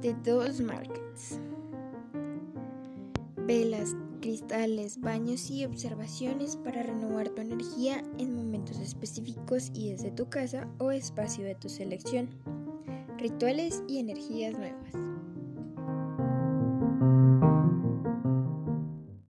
de dos markets. Velas, cristales, baños y observaciones para renovar tu energía en momentos específicos y desde tu casa o espacio de tu selección. Rituales y energías nuevas.